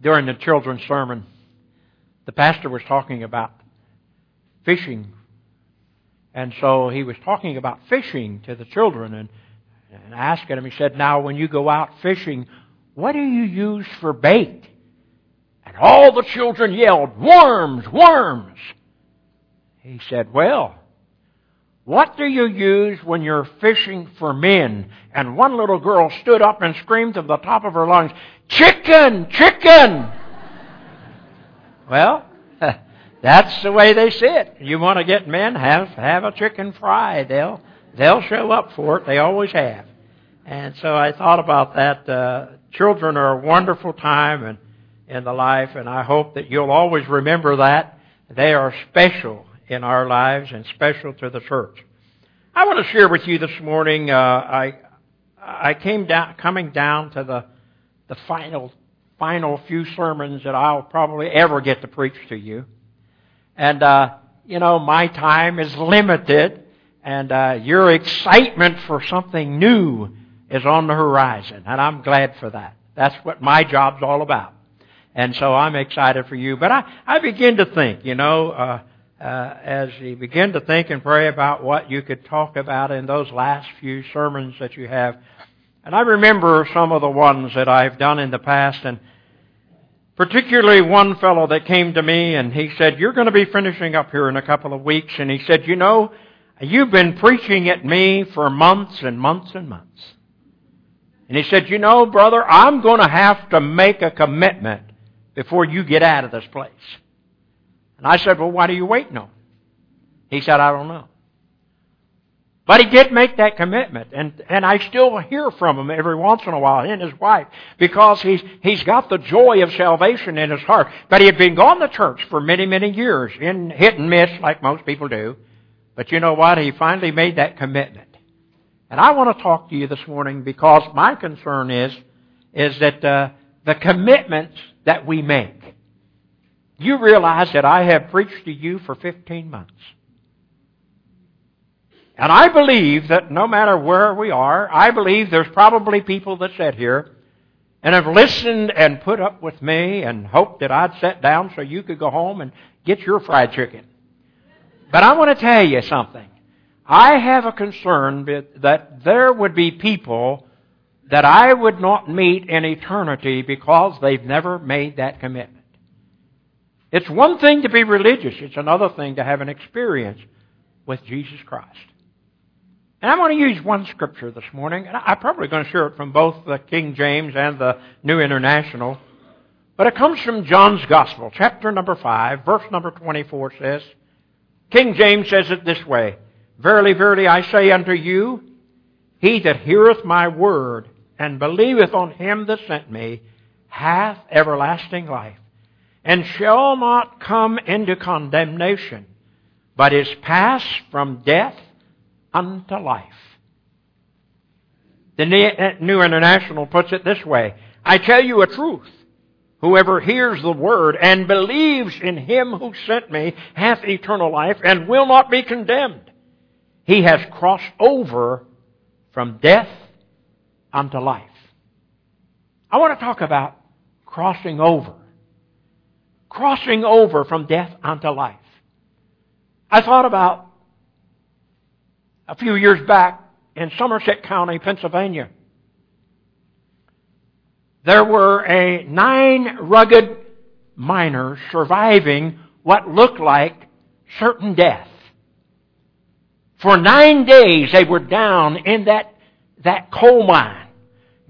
during the children's sermon, the pastor was talking about fishing. And so he was talking about fishing to the children and, and asking them, he said, Now, when you go out fishing, what do you use for bait? And all the children yelled, Worms, worms. He said, Well, what do you use when you're fishing for men? And one little girl stood up and screamed to the top of her lungs, Chicken! Chicken! well, that's the way they sit. You want to get men, have, have a chicken fry. They'll, they'll show up for it. They always have. And so I thought about that. Uh, children are a wonderful time in, in the life, and I hope that you'll always remember that. They are special in our lives and special to the church. I want to share with you this morning. Uh, I I came down, coming down to the the final final few sermons that I'll probably ever get to preach to you, and uh, you know my time is limited, and uh, your excitement for something new is on the horizon, and I'm glad for that. That's what my job's all about. And so I'm excited for you. But I, I begin to think, you know, uh, uh, as you begin to think and pray about what you could talk about in those last few sermons that you have. And I remember some of the ones that I've done in the past, and particularly one fellow that came to me and he said, You're going to be finishing up here in a couple of weeks. And he said, You know, you've been preaching at me for months and months and months. And he said, You know, brother, I'm going to have to make a commitment before you get out of this place. And I said, Well, what are you waiting on? He said, I don't know. But he did make that commitment, and, and I still hear from him every once in a while, and his wife, because he's, he's got the joy of salvation in his heart. But he had been gone to church for many, many years, in hit and miss like most people do. But you know what? He finally made that commitment. And I want to talk to you this morning because my concern is, is that uh, the commitments that we make you realize that I have preached to you for 15 months. And I believe that no matter where we are, I believe there's probably people that sit here and have listened and put up with me and hoped that I'd sit down so you could go home and get your fried chicken. But I want to tell you something. I have a concern that there would be people that I would not meet in eternity because they've never made that commitment. It's one thing to be religious, it's another thing to have an experience with Jesus Christ. And I'm going to use one scripture this morning, and I'm probably going to share it from both the King James and the New International. But it comes from John's Gospel, chapter number 5, verse number 24 says, King James says it this way, Verily, verily, I say unto you, he that heareth my word and believeth on him that sent me hath everlasting life and shall not come into condemnation, but is passed from death unto life. The uh, New International puts it this way I tell you a truth. Whoever hears the word and believes in him who sent me hath eternal life and will not be condemned. He has crossed over from death unto life. I want to talk about crossing over crossing over from death unto life. I thought about a few years back in Somerset County, Pennsylvania. There were a nine rugged miners surviving what looked like certain death. For nine days they were down in that, that coal mine,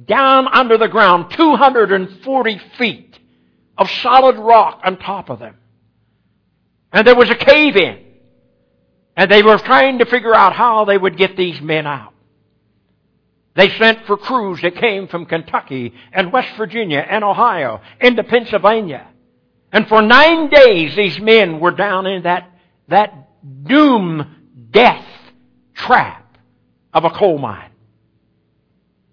down under the ground, 240 feet of solid rock on top of them. And there was a cave in. And they were trying to figure out how they would get these men out. They sent for crews that came from Kentucky and West Virginia and Ohio into Pennsylvania. And for nine days these men were down in that, that doom death trap of a coal mine.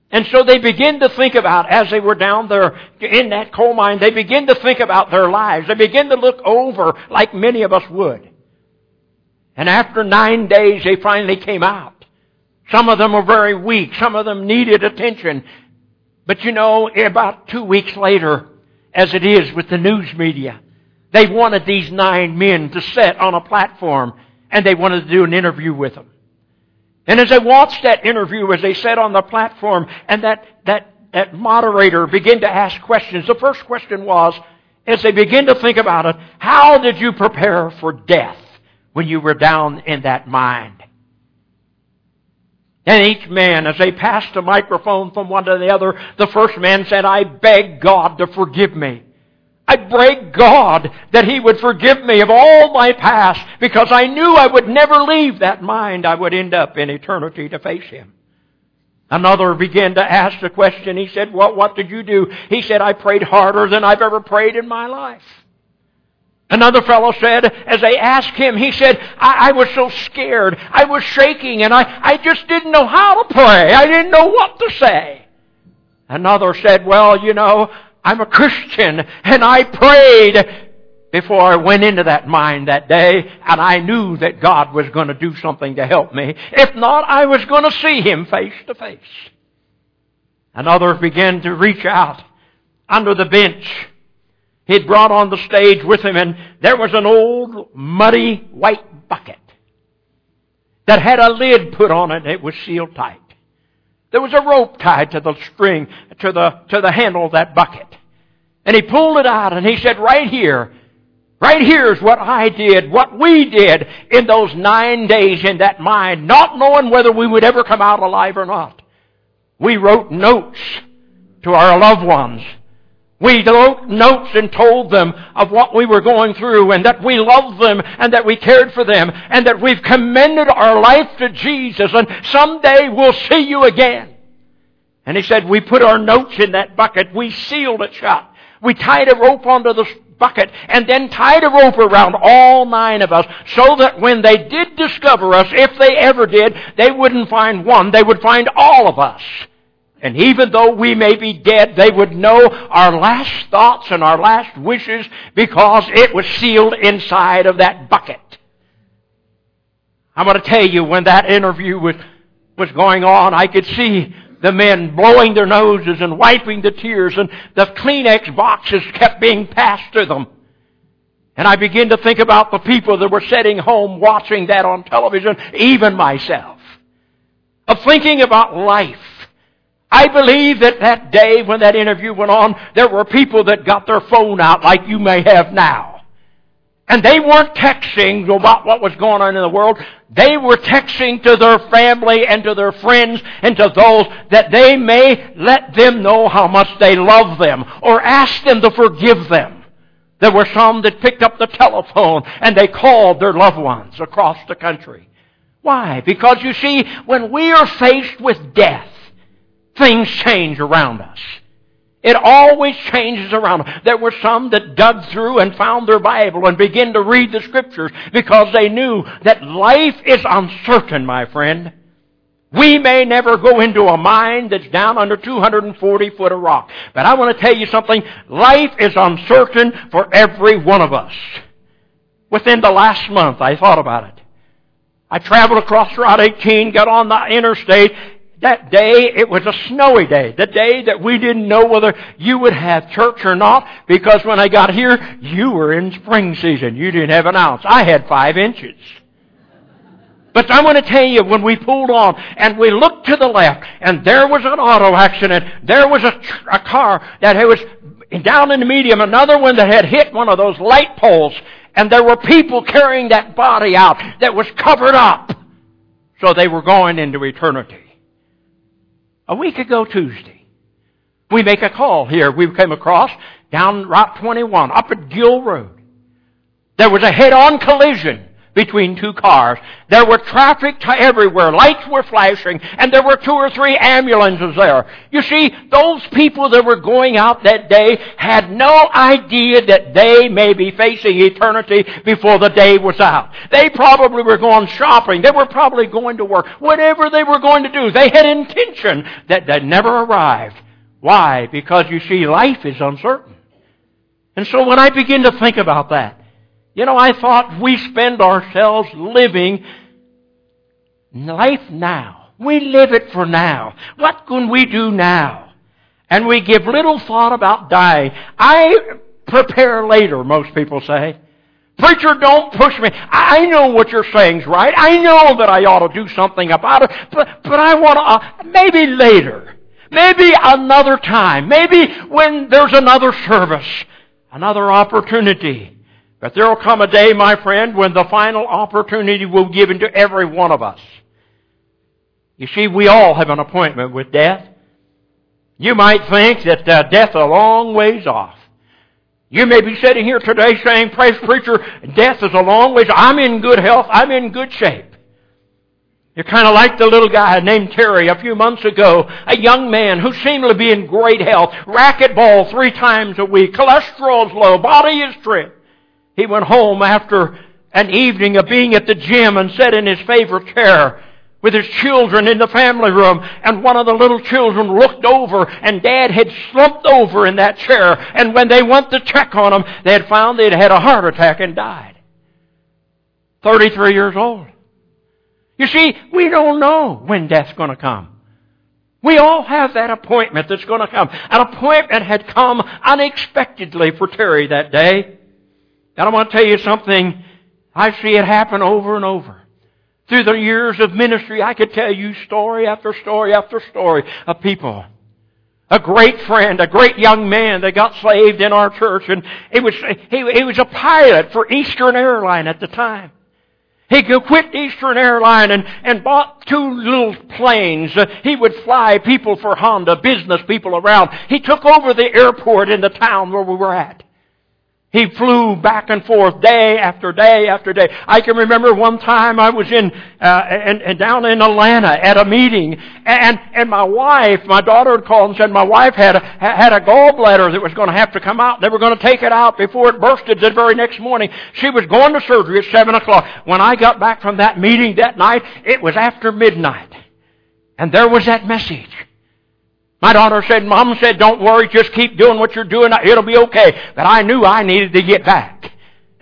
And so they begin to think about, as they were down there in that coal mine, they begin to think about their lives. They begin to look over like many of us would. And after nine days, they finally came out. Some of them were very weak. Some of them needed attention. But you know, about two weeks later, as it is with the news media. They wanted these nine men to sit on a platform and they wanted to do an interview with them. And as I watched that interview, as they sat on the platform and that, that, that moderator began to ask questions, the first question was, as they begin to think about it, how did you prepare for death when you were down in that mine? And each man, as they passed the microphone from one to the other, the first man said, I beg God to forgive me. I beg God that He would forgive me of all my past because I knew I would never leave that mind. I would end up in eternity to face Him. Another began to ask the question. He said, what, what did you do? He said, I prayed harder than I've ever prayed in my life. Another fellow said, as they asked him, he said, I, I, was so scared. I was shaking and I, I just didn't know how to pray. I didn't know what to say. Another said, well, you know, I'm a Christian and I prayed before I went into that mine that day and I knew that God was going to do something to help me. If not, I was going to see Him face to face. Another began to reach out under the bench he'd brought on the stage with him, and there was an old, muddy, white bucket that had a lid put on it. It was sealed tight. There was a rope tied to the string, to the, to the handle of that bucket. And he pulled it out and he said, right here, right here is what I did, what we did in those nine days in that mine, not knowing whether we would ever come out alive or not. We wrote notes to our loved ones we wrote notes and told them of what we were going through and that we loved them and that we cared for them and that we've commended our life to Jesus and someday we'll see you again. And he said, we put our notes in that bucket. We sealed it shut. We tied a rope onto the bucket and then tied a rope around all nine of us so that when they did discover us, if they ever did, they wouldn't find one. They would find all of us. And even though we may be dead, they would know our last thoughts and our last wishes because it was sealed inside of that bucket. I'm going to tell you, when that interview was, was going on, I could see the men blowing their noses and wiping the tears, and the Kleenex boxes kept being passed to them. And I began to think about the people that were sitting home watching that on television, even myself. Of thinking about life I believe that that day when that interview went on, there were people that got their phone out like you may have now. And they weren't texting about what was going on in the world. They were texting to their family and to their friends and to those that they may let them know how much they love them or ask them to forgive them. There were some that picked up the telephone and they called their loved ones across the country. Why? Because you see, when we are faced with death, things change around us. It always changes around. There were some that dug through and found their Bible and began to read the scriptures because they knew that life is uncertain, my friend. We may never go into a mine that's down under 240 foot of rock. But I want to tell you something. Life is uncertain for every one of us. Within the last month, I thought about it. I traveled across Route 18, got on the interstate, that day, it was a snowy day. The day that we didn't know whether you would have church or not, because when I got here, you were in spring season. You didn't have an ounce. I had five inches. But I want to tell you, when we pulled on and we looked to the left, and there was an auto accident, there was a, a car that was down in the medium, another one that had hit one of those light poles, and there were people carrying that body out that was covered up. So they were going into eternity a week ago Tuesday. We make a call here. We came across down Route 21 up at Gill Road. There was a head-on collision between two cars. There were traffic everywhere. Lights were flashing, and there were two or three ambulances there. You see, those people that were going out that day had no idea that they may be facing eternity before the day was out. They probably were going shopping. They were probably going to work. Whatever they were going to do, they had intention that that never arrived. Why? Because you see, life is uncertain. And so when I begin to think about that, you know, I thought we spend ourselves living life now. We live it for now. What can we do now? And we give little thought about dying. I prepare later, most people say. Preacher, don't push me. I know what you're saying's right. I know that I ought to do something about it, but, but I want to, uh, maybe later. Maybe another time. Maybe when there's another service. Another opportunity. But there will come a day, my friend, when the final opportunity will be given to every one of us. You see, we all have an appointment with death. You might think that uh, death is a long ways off. You may be sitting here today saying, Praise preacher, death is a long ways. I'm in good health. I'm in good shape. You're kind of like the little guy named Terry a few months ago, a young man who seemed to be in great health, racquetball three times a week, cholesterol's low, body is trim. He went home after an evening of being at the gym and sat in his favorite chair with his children in the family room, and one of the little children looked over, and Dad had slumped over in that chair, and when they went to check on him, they had found they'd had a heart attack and died. 33 years old. You see, we don't know when death's going to come. We all have that appointment that's going to come. An appointment had come unexpectedly for Terry that day. And I want to tell you something. I see it happen over and over. Through the years of ministry, I could tell you story after story after story of people. A great friend, a great young man that got saved in our church, and he was, he, he was a pilot for Eastern Airline at the time. He quit Eastern Airline and, and bought two little planes. He would fly people for Honda, business people around. He took over the airport in the town where we were at. He flew back and forth day after day after day. I can remember one time I was in, uh, and, and down in Atlanta at a meeting, and and my wife, my daughter had called and said my wife had a, had a gallbladder that was going to have to come out. They were going to take it out before it bursted the very next morning. She was going to surgery at seven o'clock. When I got back from that meeting that night, it was after midnight, and there was that message. My daughter said, Mom said, don't worry, just keep doing what you're doing. It'll be okay. But I knew I needed to get back.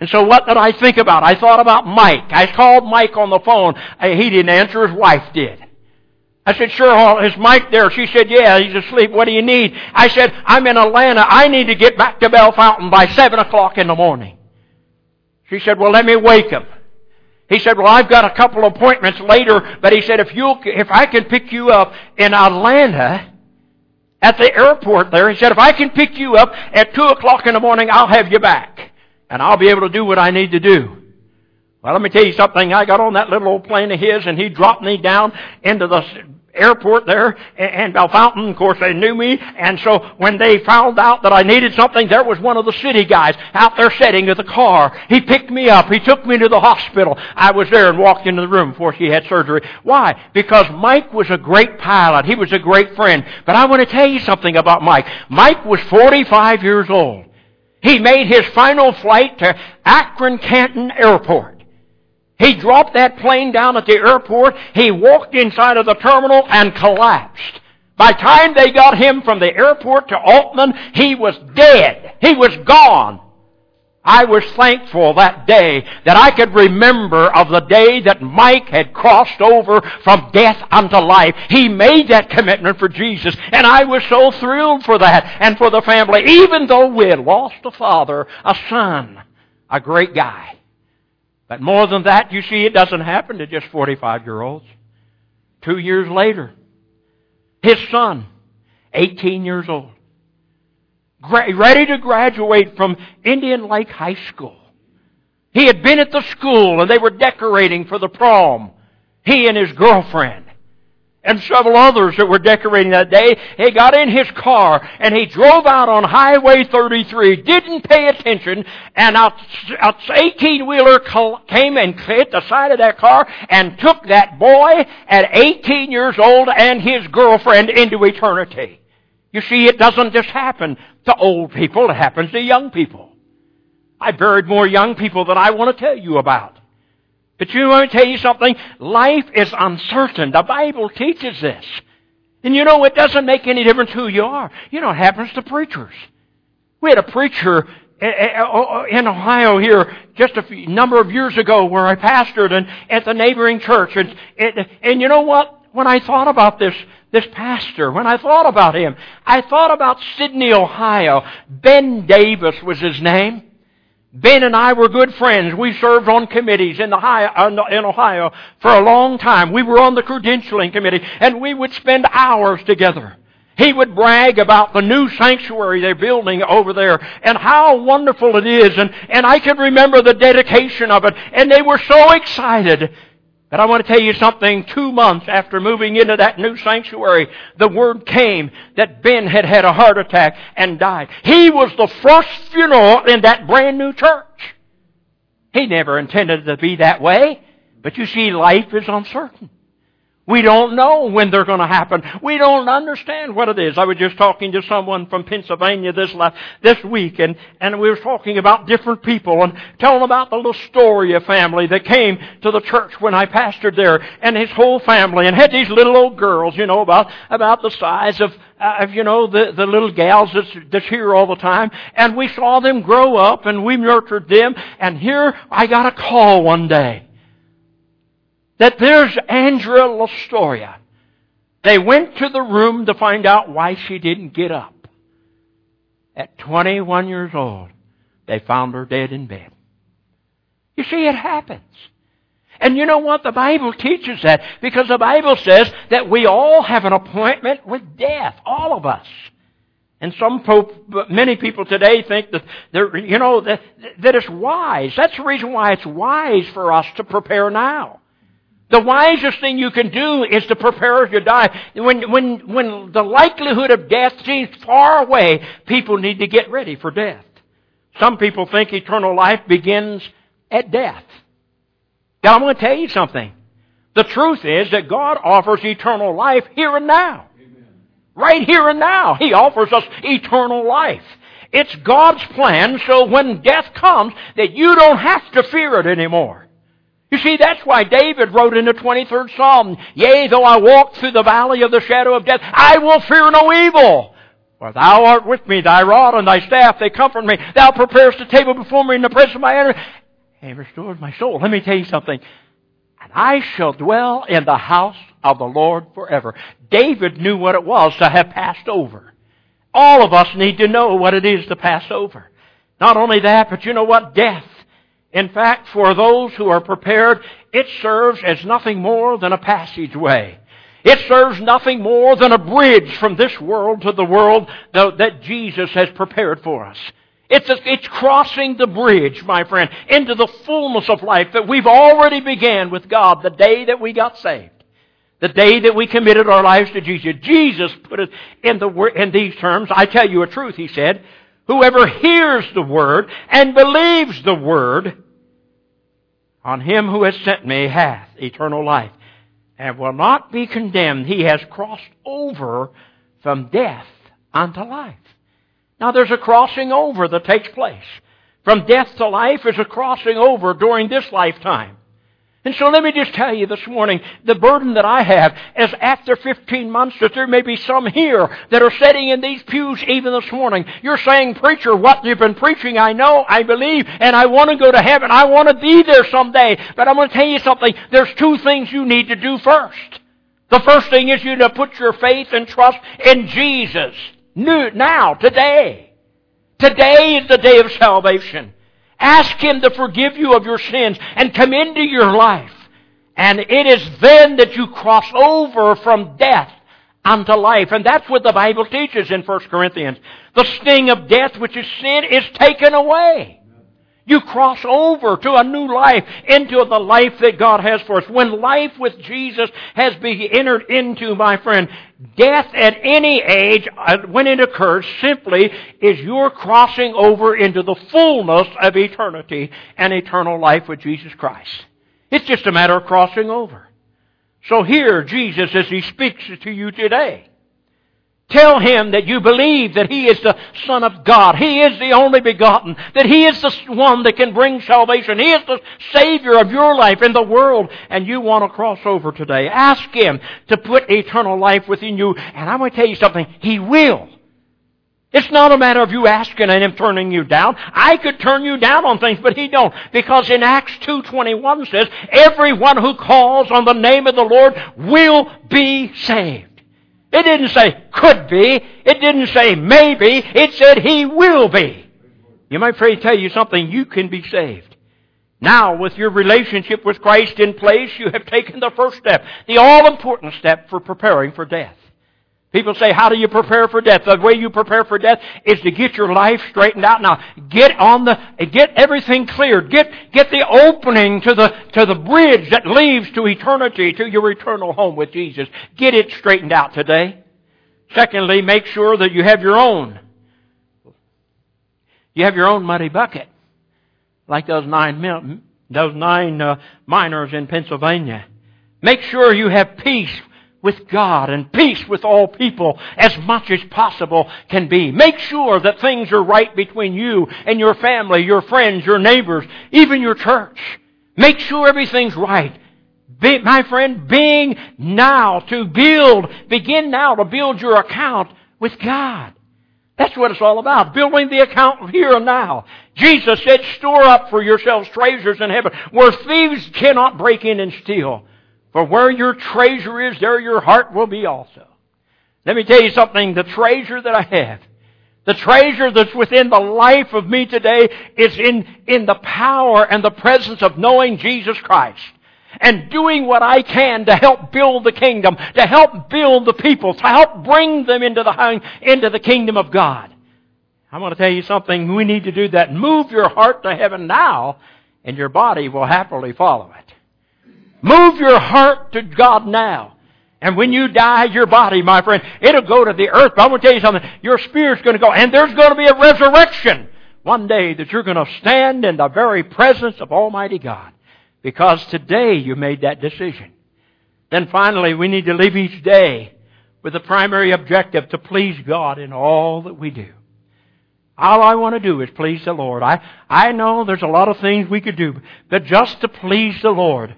And so what did I think about? I thought about Mike. I called Mike on the phone. He didn't answer. His wife did. I said, sure, is Mike there? She said, yeah, he's asleep. What do you need? I said, I'm in Atlanta. I need to get back to Bellefontaine by 7 o'clock in the morning. She said, well, let me wake him. He said, well, I've got a couple appointments later, but he said, if you, if I can pick you up in Atlanta, at the airport there. He said, if I can pick you up at 2 o'clock in the morning, I'll have you back. And I'll be able to do what I need to do. Well, let me tell you something. I got on that little old plane of his and he dropped me down into the airport there and Bellefontaine. Of course, they knew me. And so when they found out that I needed something, there was one of the city guys out there sitting in the car. He picked me up. He took me to the hospital. I was there and walked into the room before she had surgery. Why? Because Mike was a great pilot. He was a great friend. But I want to tell you something about Mike. Mike was 45 years old. He made his final flight to Akron Canton Airport. He dropped that plane down at the airport. He walked inside of the terminal and collapsed. By the time they got him from the airport to Aultman, he was dead. He was gone. I was thankful that day that I could remember of the day that Mike had crossed over from death unto life. He made that commitment for Jesus, and I was so thrilled for that and for the family, even though we had lost a father, a son, a great guy. But more than that, you see, it doesn't happen to just 45 year olds. Two years later, his son, 18 years old, ready to graduate from Indian Lake High School. He had been at the school and they were decorating for the prom. He and his girlfriend and several others that were decorating that day. He got in his car and he drove out on Highway 33, didn't pay attention, and a 18 wheeler came and hit the side of that car and took that boy at 18 years old and his girlfriend into eternity. You see, it doesn't just happen to old people, it happens to young people. I buried more young people than I want to tell you about. But you want to tell you something? Life is uncertain. The Bible teaches this. And you know, it doesn't make any difference who you are. You know, it happens to preachers. We had a preacher eh, eh, eh, in Ohio here just a number of years ago where I pastored and at the neighboring church. And, and, and you know what? When I thought about this, this pastor, when I thought about him, I thought about Sidney, Ohio. Ben Davis was his name. Ben and I were good friends. We served on committees in Ohio, uh, in Ohio for a long time. We were on the credentialing committee and we would spend hours together. He would brag about the new sanctuary they're building over there and how wonderful it is. And, and I can remember the dedication of it. And they were so excited. But I want to tell you something. Two months after moving into that new sanctuary, the word came that Ben had had a heart attack and died. He was the first funeral in that brand new church. He never intended to be that way. But you see, life is uncertain. We don't know when they're going to happen. We don't understand what it is. I was just talking to someone from Pennsylvania this last, this week and, and we were talking about different people and telling about the Storia family that came to the church when I pastored there and his whole family and had these little old girls, you know, about, about the size of, uh, of, you know, the, the little gals that's, that's here all the time. And we saw them grow up and we nurtured them and here I got a call one day that there's Andrea Lastoria. They went to the room to find out why she didn't get up. At 21 years old, they found her dead in bed. You see, it happens. And you know what? The Bible teaches that because the Bible says that we all have an appointment with death. All of us. And some, pope, many people today think that they're, you know, that, that it's wise. That's the reason why it's wise for us to prepare now. The wisest thing you can do is to prepare you die. When, when, when the likelihood of death seems far away, people need to get ready for death. Some people think eternal life begins at death. Now I'm going to tell you something. The truth is that God offers eternal life here and now. Amen. Right here and now. He offers us eternal life. It's God's plan so when death comes that you don't have to fear it anymore. You see, that's why David wrote in the 23rd Psalm, Yea, though I walk through the valley of the shadow of death, I will fear no evil. For thou art with me, thy rod and thy staff, they comfort me. Thou preparest a table before me in the presence of my enemies, and restores my soul. Let me tell you something. And I shall dwell in the house of the Lord forever. David knew what it was to have passed over. All of us need to know what it is to pass over. Not only that, but you know what? Death in fact, for those who are prepared, it serves as nothing more than a passageway. It serves nothing more than a bridge from this world to the world that Jesus has prepared for us. It's, a, it's crossing the bridge, my friend, into the fullness of life that we've already began with God the day that we got saved. The day that we committed our lives to Jesus. Jesus put it in, the, in these terms. I tell you a truth, he said. Whoever hears the word and believes the word on him who has sent me hath eternal life and will not be condemned. He has crossed over from death unto life. Now there's a crossing over that takes place. From death to life is a crossing over during this lifetime. And so let me just tell you this morning, the burden that I have is after 15 months that there may be some here that are sitting in these pews even this morning. You're saying, preacher, what you've been preaching, I know, I believe, and I want to go to heaven. I want to be there someday. But I'm going to tell you something. There's two things you need to do first. The first thing is you need to put your faith and trust in Jesus. Now, today. Today is the day of salvation. Ask Him to forgive you of your sins and come into your life. And it is then that you cross over from death unto life. And that's what the Bible teaches in 1 Corinthians. The sting of death, which is sin, is taken away. You cross over to a new life, into the life that God has for us. When life with Jesus has been entered into, my friend, death at any age, uh, when it occurs, simply is you're crossing over into the fullness of eternity and eternal life with Jesus Christ. It's just a matter of crossing over. So here, Jesus, as He speaks to you today, Tell him that you believe that he is the Son of God. He is the only begotten. That he is the one that can bring salvation. He is the Savior of your life and the world. And you want to cross over today. Ask him to put eternal life within you. And I'm going to tell you something. He will. It's not a matter of you asking and him turning you down. I could turn you down on things, but he don't. Because in Acts 2.21 says, everyone who calls on the name of the Lord will be saved. It didn't say could be. It didn't say maybe. It said He will be. You might pray tell you something. You can be saved. Now, with your relationship with Christ in place, you have taken the first step, the all important step for preparing for death. People say, how do you prepare for death? The way you prepare for death is to get your life straightened out. Now, get on the, get everything cleared. Get, get the opening to the, to the bridge that leads to eternity, to your eternal home with Jesus. Get it straightened out today. Secondly, make sure that you have your own. You have your own muddy bucket. Like those nine, those nine uh, miners in Pennsylvania. Make sure you have peace with God and peace with all people as much as possible can be. Make sure that things are right between you and your family, your friends, your neighbors, even your church. Make sure everything's right. Be, my friend, being now to build, begin now to build your account with God. That's what it's all about. Building the account here and now. Jesus said, store up for yourselves treasures in heaven where thieves cannot break in and steal. For where your treasure is, there your heart will be also. Let me tell you something. The treasure that I have, the treasure that's within the life of me today is in, in the power and the presence of knowing Jesus Christ and doing what I can to help build the kingdom, to help build the people, to help bring them into the, into the kingdom of God. I'm going to tell you something. We need to do that. Move your heart to heaven now, and your body will happily follow it. Move your heart to God now. And when you die, your body, my friend, it'll go to the earth. But I'm going to tell you something. Your spirit's going to go. And there's going to be a resurrection one day that you're going to stand in the very presence of Almighty God. Because today you made that decision. Then finally, we need to live each day with the primary objective to please God in all that we do. All I want to do is please the Lord. I, I know there's a lot of things we could do, but just to please the Lord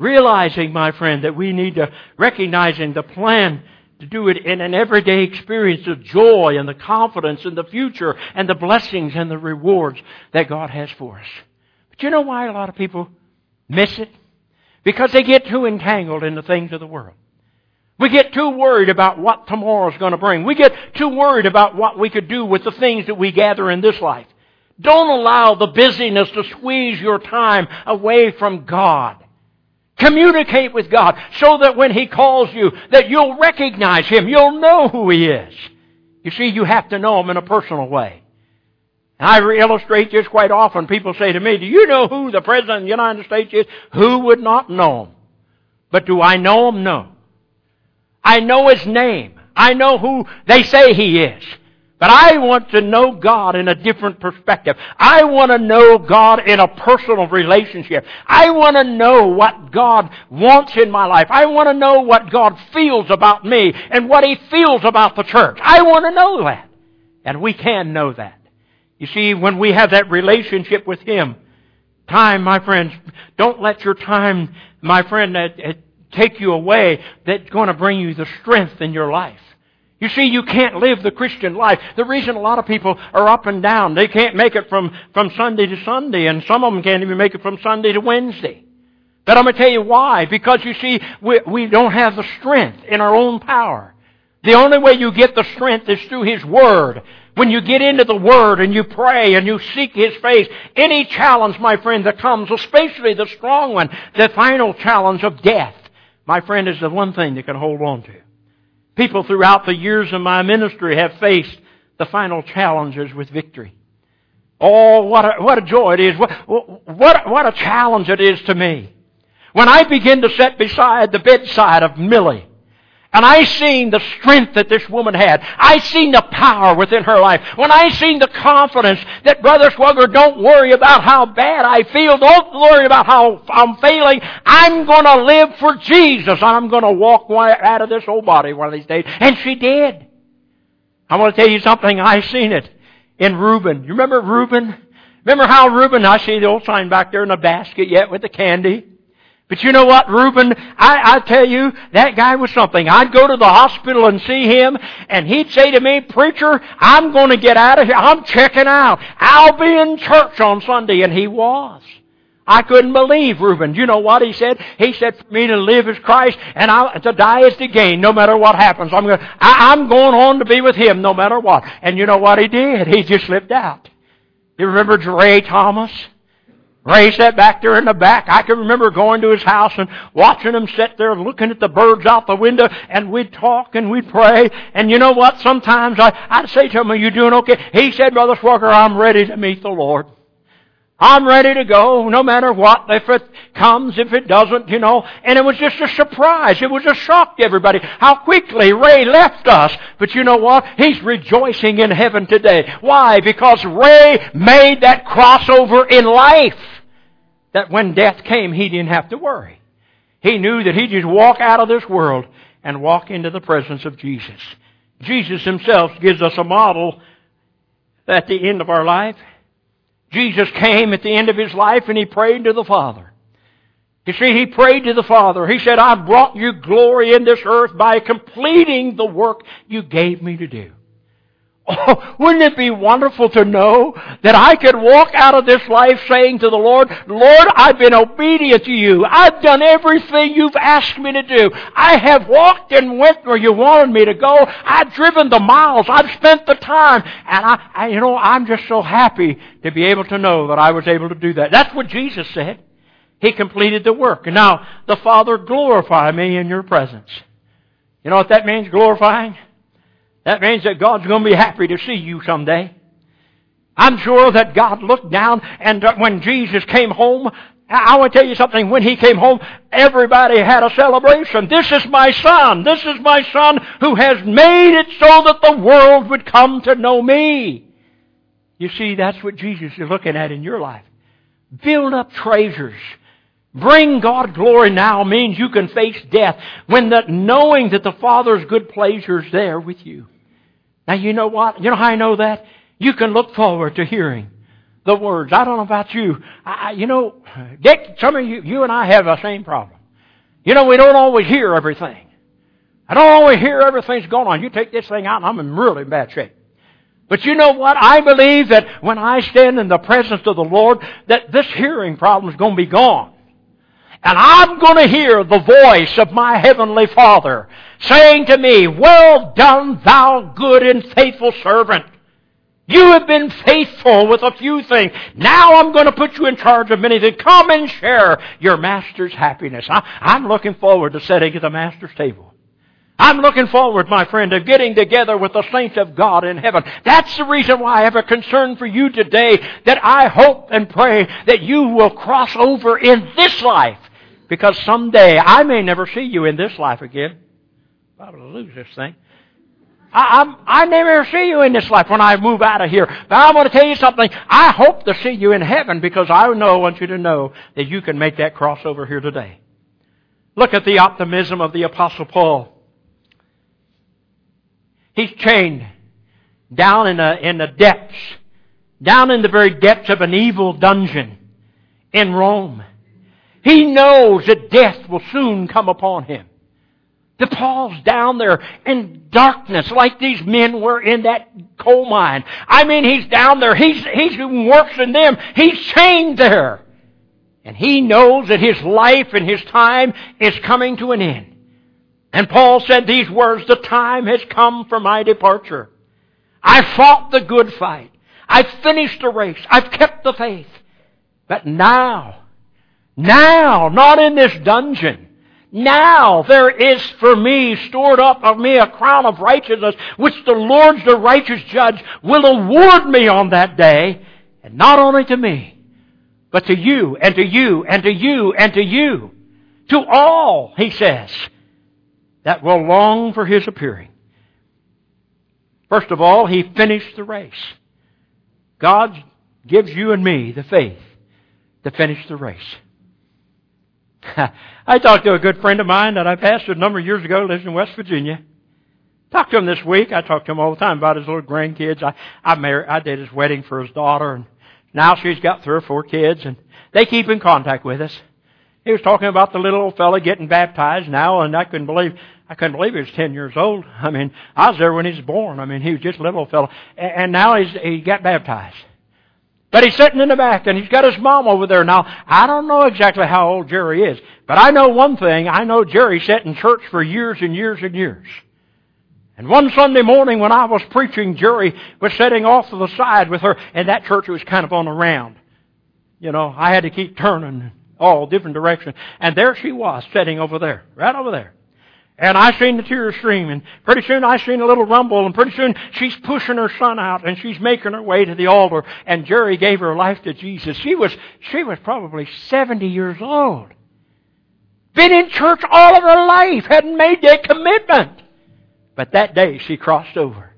Realizing, my friend, that we need to recognizing the plan to do it in an everyday experience of joy and the confidence in the future and the blessings and the rewards that God has for us. But you know why a lot of people miss it? Because they get too entangled in the things of the world. We get too worried about what tomorrow's going to bring. We get too worried about what we could do with the things that we gather in this life. Don't allow the busyness to squeeze your time away from God. Communicate with God so that when He calls you, that you'll recognize Him. You'll know who He is. You see, you have to know Him in a personal way. I illustrate this quite often. People say to me, do you know who the President of the United States is? Who would not know Him? But do I know Him? No. I know His name. I know who they say He is. But I want to know God in a different perspective. I want to know God in a personal relationship. I want to know what God wants in my life. I want to know what God feels about me and what He feels about the church. I want to know that. And we can know that. You see, when we have that relationship with Him, time, my friends, don't let your time, my friend, take you away that's going to bring you the strength in your life. You see, you can't live the Christian life. The reason a lot of people are up and down, they can't make it from, from Sunday to Sunday, and some of them can't even make it from Sunday to Wednesday. But I'm going to tell you why. Because you see, we, we don't have the strength in our own power. The only way you get the strength is through His Word. When you get into the Word and you pray and you seek His face, any challenge, my friend, that comes, especially the strong one, the final challenge of death, my friend, is the one thing that can hold on to. People throughout the years of my ministry have faced the final challenges with victory. Oh, what a, what a joy it is. What, what, what a challenge it is to me. When I begin to sit beside the bedside of Millie, and I seen the strength that this woman had. I seen the power within her life. When I seen the confidence that Brother Swogger, don't worry about how bad I feel. Don't worry about how I'm failing. I'm gonna live for Jesus. I'm gonna walk out of this old body one of these days. And she did. I want to tell you something. I seen it in Reuben. You remember Reuben? Remember how Reuben, I see the old sign back there in the basket yet with the candy. But you know what, Reuben? I, I tell you, that guy was something. I'd go to the hospital and see him, and he'd say to me, Preacher, I'm going to get out of here. I'm checking out. I'll be in church on Sunday. And he was. I couldn't believe Reuben. You know what he said? He said, for me to live is Christ and I, to die is to gain no matter what happens. I'm going, I, I'm going on to be with him no matter what. And you know what he did? He just slipped out. You remember Ray Thomas? Ray sat back there in the back. I can remember going to his house and watching him sit there looking at the birds out the window and we'd talk and we'd pray. And you know what? Sometimes I, I'd say to him, are you doing okay? He said, Brother Swogger, I'm ready to meet the Lord. I'm ready to go no matter what, if it comes, if it doesn't, you know. And it was just a surprise. It was a shock to everybody how quickly Ray left us. But you know what? He's rejoicing in heaven today. Why? Because Ray made that crossover in life. That when death came, he didn't have to worry. He knew that he'd just walk out of this world and walk into the presence of Jesus. Jesus himself gives us a model at the end of our life. Jesus came at the end of his life and he prayed to the Father. You see, he prayed to the Father. He said, I brought you glory in this earth by completing the work you gave me to do. Oh, wouldn't it be wonderful to know that I could walk out of this life saying to the Lord, Lord, I've been obedient to you. I've done everything you've asked me to do. I have walked and went where you wanted me to go. I've driven the miles. I've spent the time. And I, I you know, I'm just so happy to be able to know that I was able to do that. That's what Jesus said. He completed the work. And now, the Father glorify me in your presence. You know what that means, glorifying? That means that God's going to be happy to see you someday. I'm sure that God looked down and when Jesus came home, I want to tell you something. When he came home, everybody had a celebration. This is my son. This is my son who has made it so that the world would come to know me. You see, that's what Jesus is looking at in your life. Build up treasures. Bring God glory now means you can face death when that knowing that the Father's good pleasure is there with you. Now you know what? You know how I know that? You can look forward to hearing the words. I don't know about you. I, you know, Dick, some of you, you and I have the same problem. You know, we don't always hear everything. I don't always hear everything's going on. You take this thing out and I'm in really bad shape. But you know what? I believe that when I stand in the presence of the Lord, that this hearing problem is going to be gone. And I'm going to hear the voice of my heavenly Father saying to me, Well done, thou good and faithful servant. You have been faithful with a few things. Now I'm going to put you in charge of many things. Come and share your master's happiness. I, am looking forward to sitting at the master's table. I'm looking forward, my friend, to getting together with the saints of God in heaven. That's the reason why I have a concern for you today that I hope and pray that you will cross over in this life because someday I may never see you in this life again. I'm going to lose this thing. I, I'm, I never see you in this life when I move out of here. But I want to tell you something. I hope to see you in heaven because I know, want you to know that you can make that crossover here today. Look at the optimism of the Apostle Paul. He's chained down in the, in the depths, down in the very depths of an evil dungeon in Rome. He knows that death will soon come upon him. The Paul's down there in darkness like these men were in that coal mine. I mean, he's down there. He's, he's worse than them. He's chained there. And he knows that his life and his time is coming to an end. And Paul said these words, the time has come for my departure. I fought the good fight. I've finished the race. I've kept the faith. But now now, not in this dungeon. Now there is for me stored up of me a crown of righteousness, which the Lord the righteous judge will award me on that day, and not only to me, but to you, and to you, and to you, and to you. To all, he says, that will long for his appearing. First of all, he finished the race. God gives you and me the faith to finish the race. I talked to a good friend of mine that I pastored a number of years ago, lives in West Virginia. Talked to him this week. I talk to him all the time about his little grandkids. I I married, I did his wedding for his daughter, and now she's got three or four kids, and they keep in contact with us. He was talking about the little old fella getting baptized now, and I couldn't believe I couldn't believe he was ten years old. I mean, I was there when he was born. I mean, he was just a little old fella, and now he's he got baptized. But he's sitting in the back and he's got his mom over there. Now, I don't know exactly how old Jerry is, but I know one thing. I know Jerry sat in church for years and years and years. And one Sunday morning when I was preaching, Jerry was sitting off to the side with her, and that church was kind of on a round. You know, I had to keep turning all different directions. And there she was, sitting over there, right over there. And I seen the tears stream, and pretty soon I seen a little rumble, and pretty soon she's pushing her son out, and she's making her way to the altar, and Jerry gave her life to Jesus. She was, she was probably 70 years old. Been in church all of her life, hadn't made that commitment. But that day she crossed over.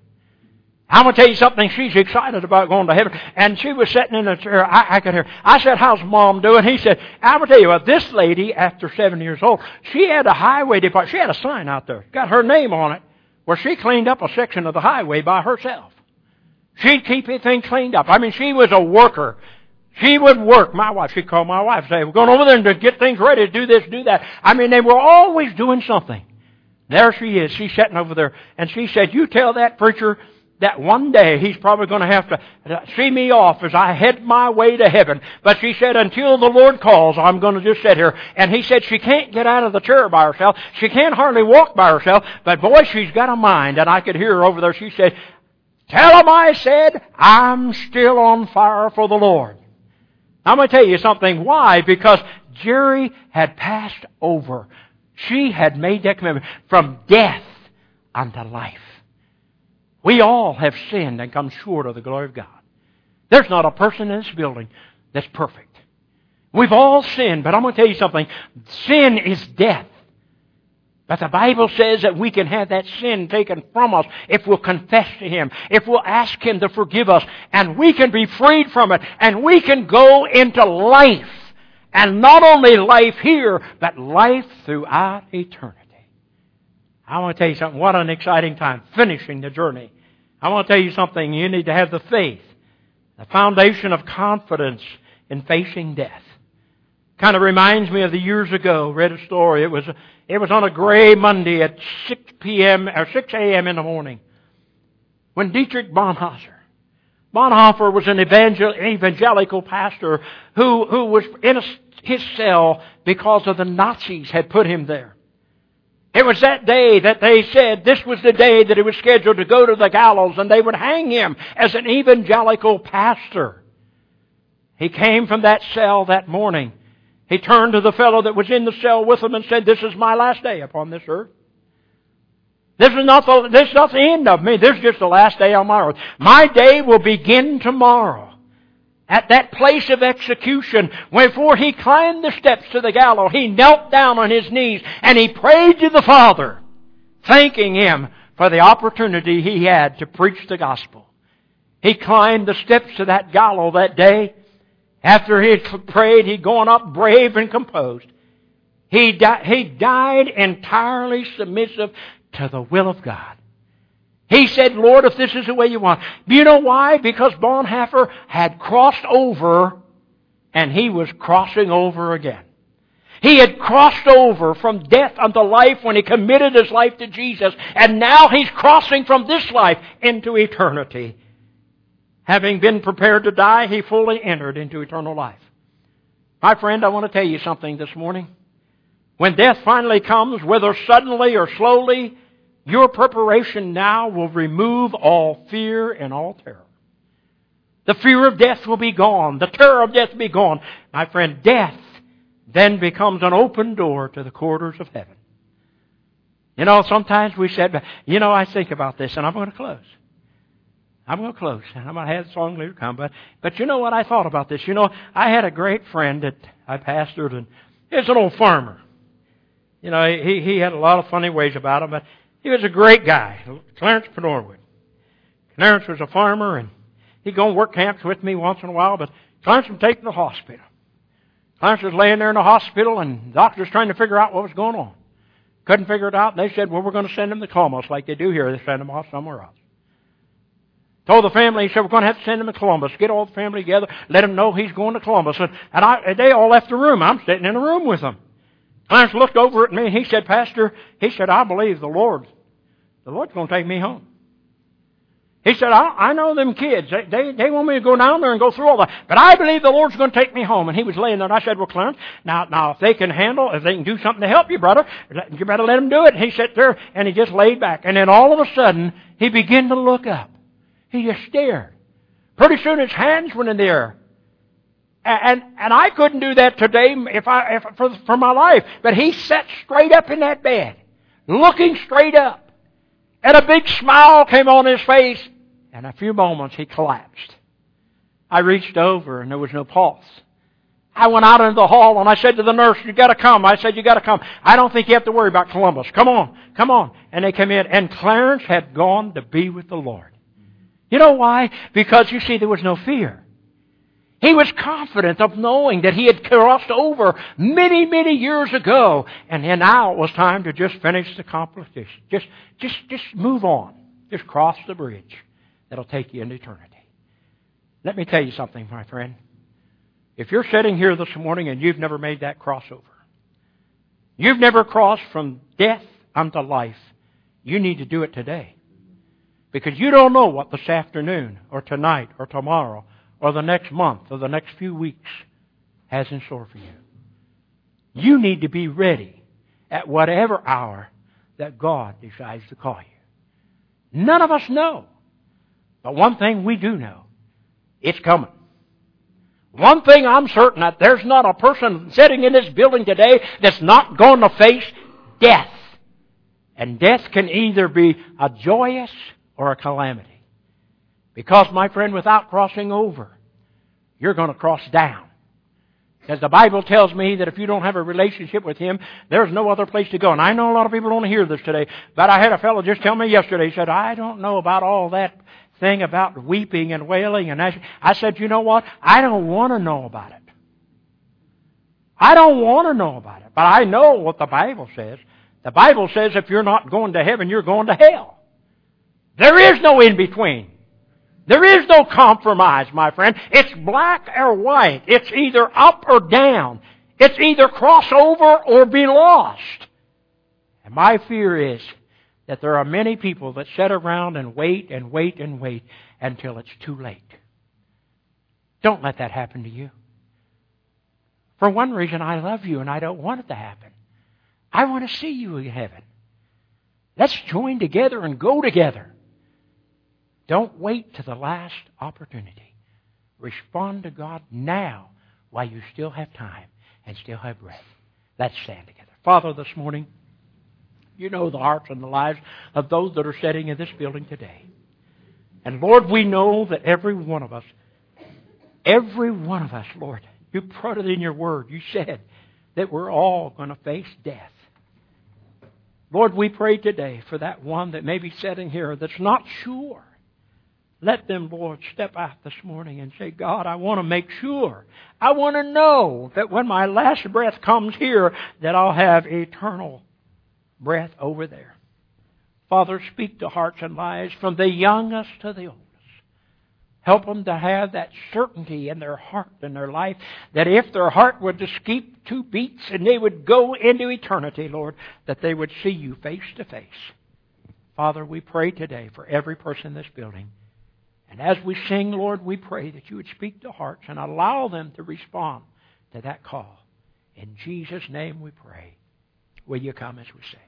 I'm going to tell you something. She's excited about going to heaven. And she was sitting in a chair. I, I could hear. I said, how's mom doing? He said, I'm going to tell you what, this lady, after seven years old, she had a highway department. She had a sign out there. Got her name on it. Where she cleaned up a section of the highway by herself. She'd keep everything cleaned up. I mean, she was a worker. She would work. My wife, she'd call my wife and say, we're going over there to get things ready to do this, do that. I mean, they were always doing something. There she is. She's sitting over there. And she said, you tell that preacher that one day he's probably going to have to see me off as I head my way to heaven. But she said, until the Lord calls, I'm going to just sit here. And he said she can't get out of the chair by herself. She can't hardly walk by herself. But boy, she's got a mind. And I could hear her over there. She said, tell him I said, I'm still on fire for the Lord. I'm going to tell you something. Why? Because Jerry had passed over. She had made that commitment from death unto life. We all have sinned and come short of the glory of God. There's not a person in this building that's perfect. We've all sinned, but I'm going to tell you something. Sin is death. But the Bible says that we can have that sin taken from us if we'll confess to Him, if we'll ask Him to forgive us, and we can be freed from it, and we can go into life. And not only life here, but life throughout eternity. I want to tell you something. What an exciting time. Finishing the journey. I want to tell you something. You need to have the faith, the foundation of confidence in facing death. Kind of reminds me of the years ago. Read a story. It was it was on a gray Monday at 6 p.m. or 6 a.m. in the morning when Dietrich Bonhoeffer. Bonhoeffer was an evangel- evangelical pastor who who was in a, his cell because of the Nazis had put him there. It was that day that they said this was the day that he was scheduled to go to the gallows and they would hang him as an evangelical pastor. He came from that cell that morning. He turned to the fellow that was in the cell with him and said, This is my last day upon this earth. This is not the, this is not the end of me. This is just the last day on my earth. My day will begin tomorrow at that place of execution, before he climbed the steps to the gallows, he knelt down on his knees and he prayed to the Father, thanking him for the opportunity he had to preach the gospel. He climbed the steps to that gallows that day. After he had prayed, he'd gone up brave and composed. He, di- he died entirely submissive to the will of God. He said, Lord, if this is the way you want. You know why? Because Bonhoeffer had crossed over and he was crossing over again. He had crossed over from death unto life when he committed his life to Jesus, and now he's crossing from this life into eternity. Having been prepared to die, he fully entered into eternal life. My friend, I want to tell you something this morning. When death finally comes, whether suddenly or slowly, your preparation now will remove all fear and all terror. The fear of death will be gone. The terror of death will be gone. My friend, death then becomes an open door to the quarters of heaven. You know, sometimes we said, you know, I think about this and I'm going to close. I'm going to close. and I'm going to have the song leader come. But, but you know what? I thought about this. You know, I had a great friend that I pastored and he's an old farmer. You know, he, he had a lot of funny ways about him, but he was a great guy, Clarence Norwood. Clarence was a farmer, and he'd go and work camps with me once in a while, but Clarence would take him to the hospital. Clarence was laying there in the hospital, and doctors trying to figure out what was going on. Couldn't figure it out, and they said, well, we're going to send him to Columbus like they do here. They send him off somewhere else. Told the family, he said, we're going to have to send him to Columbus. Get all the family together, let him know he's going to Columbus. And, and, I, and they all left the room. I'm sitting in the room with them. Clarence looked over at me and he said, Pastor, he said, I believe the Lord, the Lord's going to take me home. He said, I, I know them kids. They, they, they want me to go down there and go through all that. But I believe the Lord's going to take me home. And he was laying there and I said, well, Clarence, now, now if they can handle, if they can do something to help you, brother, you better let them do it. And he sat there and he just laid back. And then all of a sudden, he began to look up. He just stared. Pretty soon his hands went in the air. And, and I couldn't do that today if I, if, for, for my life. But he sat straight up in that bed, looking straight up. And a big smile came on his face. And a few moments he collapsed. I reached over and there was no pulse. I went out into the hall and I said to the nurse, you gotta come. I said, you gotta come. I don't think you have to worry about Columbus. Come on, come on. And they came in and Clarence had gone to be with the Lord. You know why? Because you see, there was no fear. He was confident of knowing that he had crossed over many, many years ago, and now it was time to just finish the competition. Just, just, just move on. Just cross the bridge that'll take you into eternity. Let me tell you something, my friend. If you're sitting here this morning and you've never made that crossover, you've never crossed from death unto life, you need to do it today. Because you don't know what this afternoon or tonight or tomorrow or the next month or the next few weeks has in store for you. You need to be ready at whatever hour that God decides to call you. None of us know. But one thing we do know, it's coming. One thing I'm certain that there's not a person sitting in this building today that's not going to face death. And death can either be a joyous or a calamity. Because, my friend, without crossing over, you're going to cross down. Because the Bible tells me that if you don't have a relationship with Him, there's no other place to go. And I know a lot of people don't hear this today, but I had a fellow just tell me yesterday, he said, I don't know about all that thing about weeping and wailing and that. I said, you know what? I don't want to know about it. I don't want to know about it. But I know what the Bible says. The Bible says if you're not going to heaven, you're going to hell. There is no in between. There is no compromise, my friend. It's black or white. It's either up or down. It's either cross over or be lost. And my fear is that there are many people that sit around and wait and wait and wait until it's too late. Don't let that happen to you. For one reason, I love you and I don't want it to happen. I want to see you in heaven. Let's join together and go together. Don't wait to the last opportunity. Respond to God now while you still have time and still have breath. Let's stand together. Father, this morning, you know the hearts and the lives of those that are sitting in this building today. And Lord, we know that every one of us, every one of us, Lord, you put it in your word. You said that we're all going to face death. Lord, we pray today for that one that may be sitting here that's not sure let them, Lord, step out this morning and say, God, I want to make sure. I want to know that when my last breath comes here, that I'll have eternal breath over there. Father, speak to hearts and lives from the youngest to the oldest. Help them to have that certainty in their heart and their life that if their heart would just keep two beats and they would go into eternity, Lord, that they would see you face to face. Father, we pray today for every person in this building. And as we sing, Lord, we pray that you would speak to hearts and allow them to respond to that call. In Jesus' name we pray. Will you come as we sing?